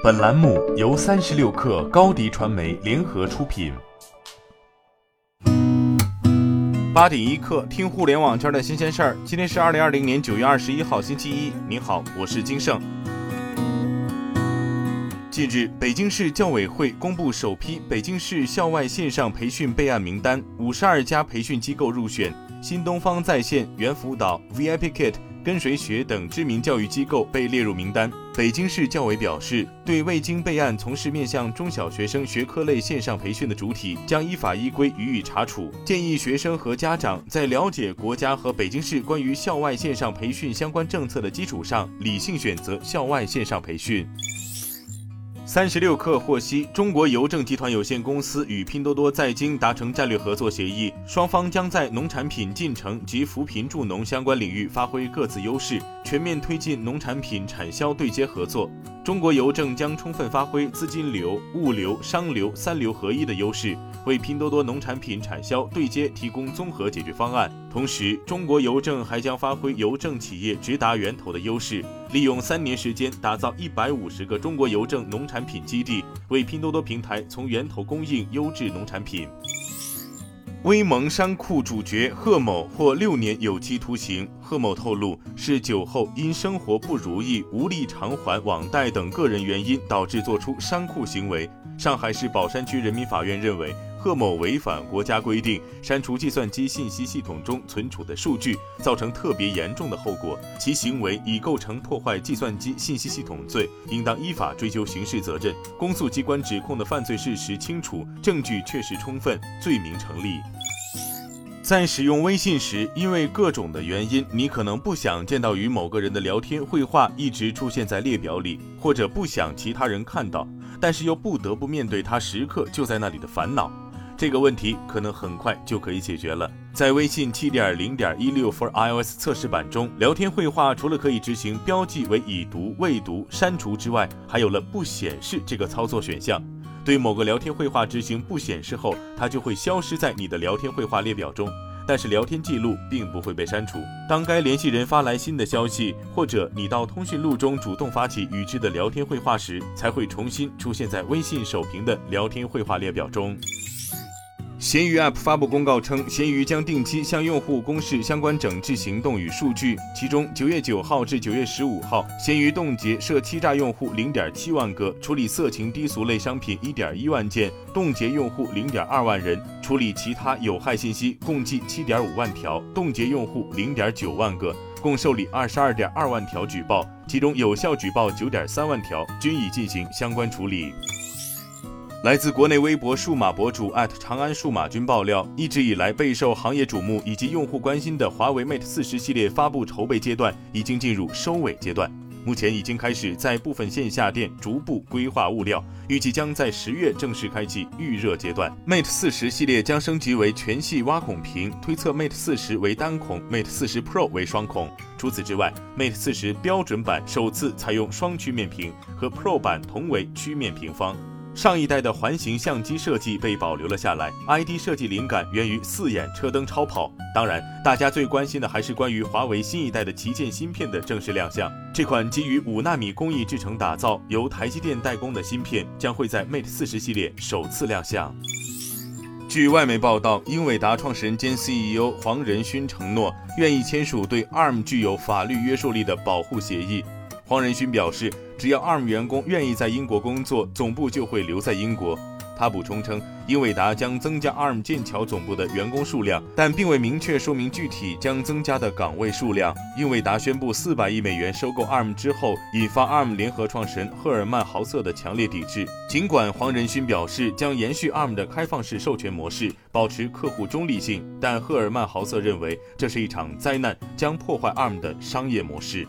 本栏目由三十六克高低传媒联合出品。八点一刻，听互联网圈的新鲜事儿。今天是二零二零年九月二十一号，星期一。您好，我是金盛。近日，北京市教委会公布首批北京市校外线上培训备案名单，五十二家培训机构入选，新东方在线、猿辅导、VIP Kit。跟谁学等知名教育机构被列入名单。北京市教委表示，对未经备案从事面向中小学生学科类线上培训的主体，将依法依规予以查处。建议学生和家长在了解国家和北京市关于校外线上培训相关政策的基础上，理性选择校外线上培训。三十六氪获悉，中国邮政集团有限公司与拼多多在京达成战略合作协议，双方将在农产品进城及扶贫助农相关领域发挥各自优势，全面推进农产品产销对接合作。中国邮政将充分发挥资金流、物流、商流三流合一的优势，为拼多多农产品产销对接提供综合解决方案。同时，中国邮政还将发挥邮政企业直达源头的优势，利用三年时间打造一百五十个中国邮政农产品基地，为拼多多平台从源头供应优质农产品。威蒙山库主角贺某获六年有期徒刑。贺某透露，是酒后因生活不如意、无力偿还网贷等个人原因，导致做出山库行为。上海市宝山区人民法院认为。贺某违反国家规定，删除计算机信息系统中存储的数据，造成特别严重的后果，其行为已构成破坏计算机信息系统罪，应当依法追究刑事责任。公诉机关指控的犯罪事实清楚，证据确实充分，罪名成立。在使用微信时，因为各种的原因，你可能不想见到与某个人的聊天绘画一直出现在列表里，或者不想其他人看到，但是又不得不面对他时刻就在那里的烦恼。这个问题可能很快就可以解决了。在微信七点零点一六 for iOS 测试版中，聊天绘画除了可以执行标记为已读、未读、删除之外，还有了不显示这个操作选项。对某个聊天绘画执行不显示后，它就会消失在你的聊天绘画列表中，但是聊天记录并不会被删除。当该联系人发来新的消息，或者你到通讯录中主动发起与之的聊天绘画时，才会重新出现在微信首屏的聊天绘画列表中。闲鱼 App 发布公告称，闲鱼将定期向用户公示相关整治行动与数据。其中，九月九号至九月十五号，闲鱼冻结涉欺诈用户零点七万个，处理色情低俗类商品一点一万件，冻结用户零点二万人，处理其他有害信息共计七点五万条，冻结用户零点九万个，共受理二十二点二万条举报，其中有效举报九点三万条，均已进行相关处理。来自国内微博数码博主长安数码君爆料，一直以来备受行业瞩目以及用户关心的华为 Mate 四十系列发布筹备阶段已经进入收尾阶段，目前已经开始在部分线下店逐步规划物料，预计将在十月正式开启预热阶段。Mate 四十系列将升级为全系挖孔屏，推测 Mate 四十为单孔，Mate 四十 Pro 为双孔。除此之外，Mate 四十标准版首次采用双曲面屏，和 Pro 版同为曲面屏方。上一代的环形相机设计被保留了下来，ID 设计灵感源于四眼车灯超跑。当然，大家最关心的还是关于华为新一代的旗舰芯片的正式亮相。这款基于五纳米工艺制成打造、由台积电代工的芯片将会在 Mate 四十系列首次亮相。据外媒报道，英伟达创始人兼 CEO 黄仁勋承诺愿意签署对 ARM 具有法律约束力的保护协议。黄仁勋表示，只要 ARM 员工愿意在英国工作，总部就会留在英国。他补充称，英伟达将增加 ARM 剑桥总部的员工数量，但并未明确说明具体将增加的岗位数量。英伟达宣布四百亿美元收购 ARM 之后，引发 ARM 联合创始人赫尔曼·豪瑟的强烈抵制。尽管黄仁勋表示将延续 ARM 的开放式授权模式，保持客户中立性，但赫尔曼·豪瑟认为这是一场灾难，将破坏 ARM 的商业模式。